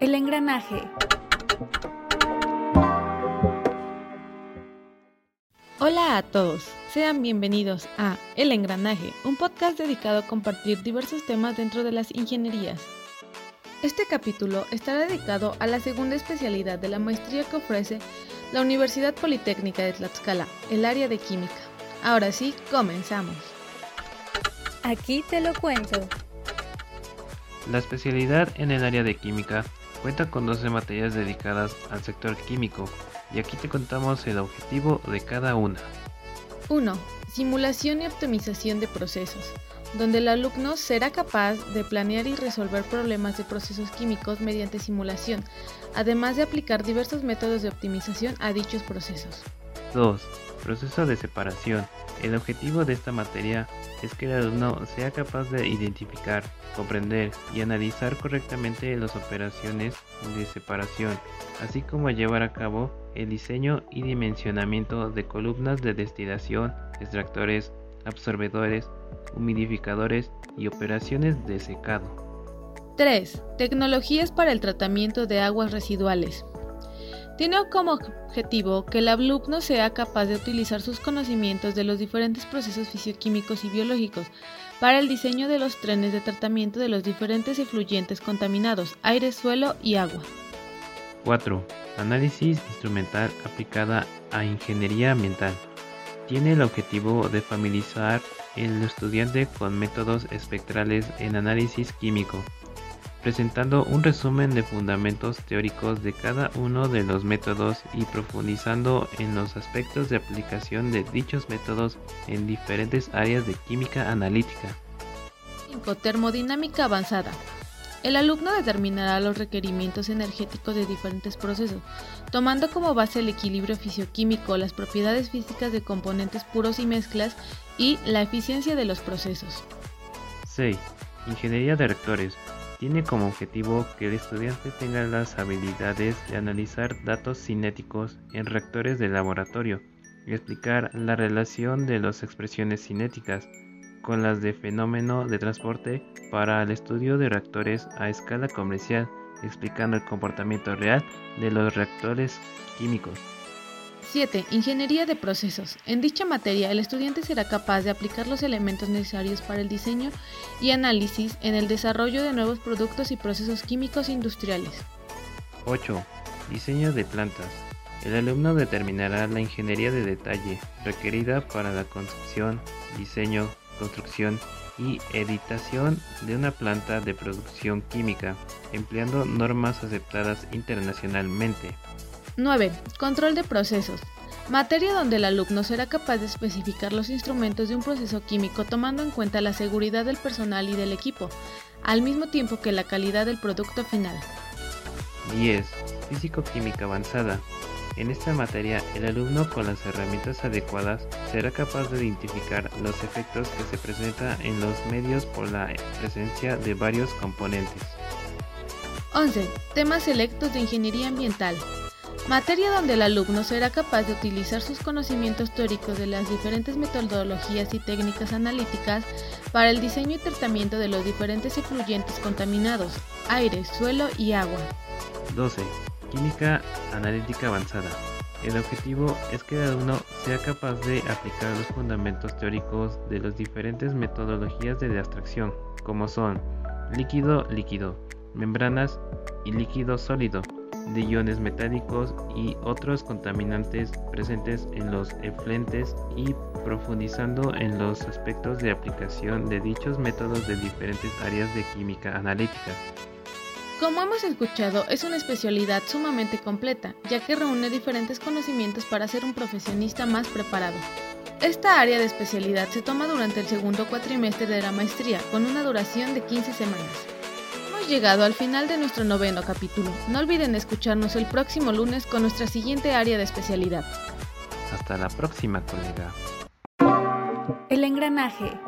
El engranaje. Hola a todos, sean bienvenidos a El Engranaje, un podcast dedicado a compartir diversos temas dentro de las ingenierías. Este capítulo estará dedicado a la segunda especialidad de la maestría que ofrece la Universidad Politécnica de Tlaxcala, el área de química. Ahora sí, comenzamos. Aquí te lo cuento. La especialidad en el área de química cuenta con 12 materias dedicadas al sector químico y aquí te contamos el objetivo de cada una. 1. Simulación y optimización de procesos, donde el alumno será capaz de planear y resolver problemas de procesos químicos mediante simulación, además de aplicar diversos métodos de optimización a dichos procesos. 2. Proceso de separación. El objetivo de esta materia es que el alumno sea capaz de identificar, comprender y analizar correctamente las operaciones de separación, así como llevar a cabo el diseño y dimensionamiento de columnas de destilación, extractores, absorbedores, humidificadores y operaciones de secado. 3. Tecnologías para el tratamiento de aguas residuales. Tiene como objetivo que el alumno sea capaz de utilizar sus conocimientos de los diferentes procesos fisioquímicos y biológicos para el diseño de los trenes de tratamiento de los diferentes efluyentes contaminados, aire, suelo y agua. 4. Análisis instrumental aplicada a ingeniería ambiental. Tiene el objetivo de familiarizar el estudiante con métodos espectrales en análisis químico, presentando un resumen de fundamentos teóricos de cada uno de los métodos y profundizando en los aspectos de aplicación de dichos métodos en diferentes áreas de química analítica. 5. Termodinámica avanzada. El alumno determinará los requerimientos energéticos de diferentes procesos, tomando como base el equilibrio fisioquímico, las propiedades físicas de componentes puros y mezclas y la eficiencia de los procesos. 6. Ingeniería de reactores. Tiene como objetivo que el estudiante tenga las habilidades de analizar datos cinéticos en reactores de laboratorio y explicar la relación de las expresiones cinéticas con las de fenómeno de transporte para el estudio de reactores a escala comercial, explicando el comportamiento real de los reactores químicos. 7. Ingeniería de procesos. En dicha materia, el estudiante será capaz de aplicar los elementos necesarios para el diseño y análisis en el desarrollo de nuevos productos y procesos químicos industriales. 8. Diseño de plantas. El alumno determinará la ingeniería de detalle requerida para la construcción, diseño, construcción y editación de una planta de producción química, empleando normas aceptadas internacionalmente. 9. Control de procesos. Materia donde el alumno será capaz de especificar los instrumentos de un proceso químico tomando en cuenta la seguridad del personal y del equipo, al mismo tiempo que la calidad del producto final. 10. Físico-química avanzada. En esta materia, el alumno con las herramientas adecuadas será capaz de identificar los efectos que se presentan en los medios por la presencia de varios componentes. 11. Temas selectos de ingeniería ambiental. Materia donde el alumno será capaz de utilizar sus conocimientos teóricos de las diferentes metodologías y técnicas analíticas para el diseño y tratamiento de los diferentes efluyentes contaminados, aire, suelo y agua. 12. Química analítica avanzada. El objetivo es que el alumno sea capaz de aplicar los fundamentos teóricos de las diferentes metodologías de abstracción, como son líquido-líquido, membranas y líquido sólido, de iones metálicos y otros contaminantes presentes en los efluentes y profundizando en los aspectos de aplicación de dichos métodos de diferentes áreas de química analítica. Como hemos escuchado, es una especialidad sumamente completa, ya que reúne diferentes conocimientos para ser un profesionista más preparado. Esta área de especialidad se toma durante el segundo cuatrimestre de la maestría, con una duración de 15 semanas. Hemos llegado al final de nuestro noveno capítulo. No olviden escucharnos el próximo lunes con nuestra siguiente área de especialidad. Hasta la próxima, colega. El engranaje.